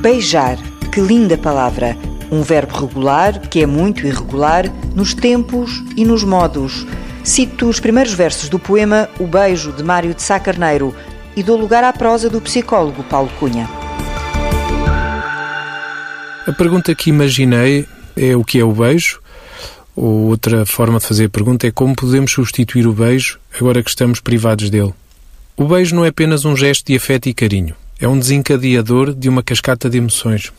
Beijar, que linda palavra! Um verbo regular, que é muito irregular, nos tempos e nos modos. Cito os primeiros versos do poema O Beijo, de Mário de Sá Carneiro, e dou lugar à prosa do psicólogo Paulo Cunha. A pergunta que imaginei é o que é o beijo, ou outra forma de fazer a pergunta é como podemos substituir o beijo agora que estamos privados dele. O beijo não é apenas um gesto de afeto e carinho, é um desencadeador de uma cascata de emoções.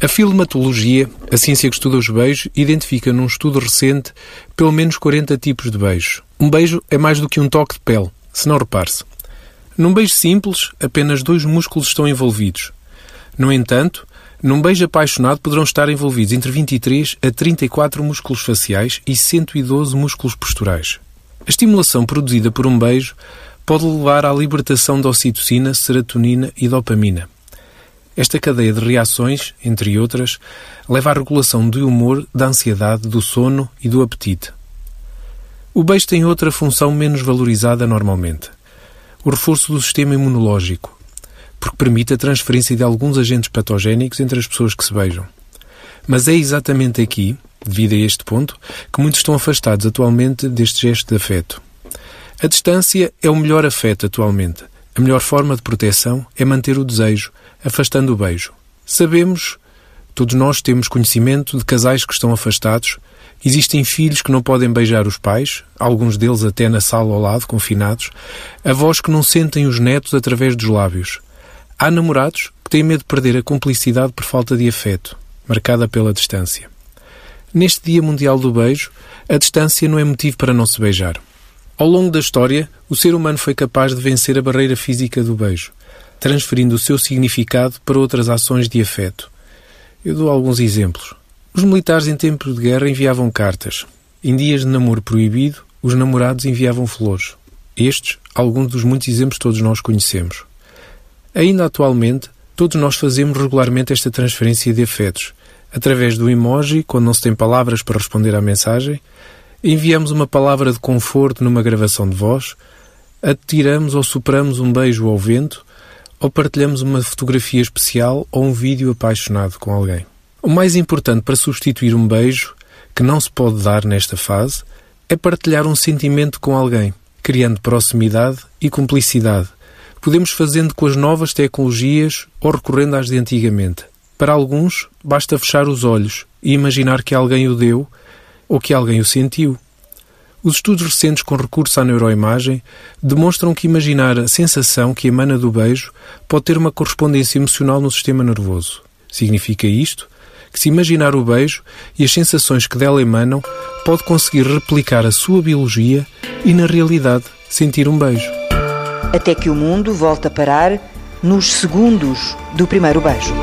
A filematologia, a ciência que estuda os beijos, identifica num estudo recente pelo menos 40 tipos de beijo. Um beijo é mais do que um toque de pele, se não repare-se. Num beijo simples, apenas dois músculos estão envolvidos. No entanto, num beijo apaixonado poderão estar envolvidos entre 23 a 34 músculos faciais e 112 músculos posturais. A estimulação produzida por um beijo pode levar à libertação de ocitocina, serotonina e dopamina. Esta cadeia de reações, entre outras, leva à regulação do humor, da ansiedade, do sono e do apetite. O beijo tem outra função menos valorizada normalmente: o reforço do sistema imunológico, porque permite a transferência de alguns agentes patogénicos entre as pessoas que se beijam. Mas é exatamente aqui, devido a este ponto, que muitos estão afastados atualmente deste gesto de afeto. A distância é o melhor afeto atualmente. A melhor forma de proteção é manter o desejo, afastando o beijo. Sabemos, todos nós temos conhecimento de casais que estão afastados. Existem filhos que não podem beijar os pais, alguns deles até na sala ao lado, confinados. Avós que não sentem os netos através dos lábios. Há namorados que têm medo de perder a cumplicidade por falta de afeto, marcada pela distância. Neste Dia Mundial do Beijo, a distância não é motivo para não se beijar. Ao longo da história, o ser humano foi capaz de vencer a barreira física do beijo, transferindo o seu significado para outras ações de afeto. Eu dou alguns exemplos. Os militares em tempo de guerra enviavam cartas. Em dias de namoro proibido, os namorados enviavam flores. Estes, alguns dos muitos exemplos todos nós conhecemos. Ainda atualmente, todos nós fazemos regularmente esta transferência de afetos, através do emoji, quando não se tem palavras para responder à mensagem, enviamos uma palavra de conforto numa gravação de voz, atiramos ou sopramos um beijo ao vento, ou partilhamos uma fotografia especial ou um vídeo apaixonado com alguém. O mais importante para substituir um beijo, que não se pode dar nesta fase, é partilhar um sentimento com alguém, criando proximidade e cumplicidade. Podemos fazendo com as novas tecnologias ou recorrendo às de antigamente. Para alguns, basta fechar os olhos e imaginar que alguém o deu ou que alguém o sentiu. Os estudos recentes com recurso à neuroimagem demonstram que imaginar a sensação que emana do beijo pode ter uma correspondência emocional no sistema nervoso. Significa isto que, se imaginar o beijo e as sensações que dela emanam, pode conseguir replicar a sua biologia e, na realidade, sentir um beijo. Até que o mundo volta a parar nos segundos do primeiro beijo.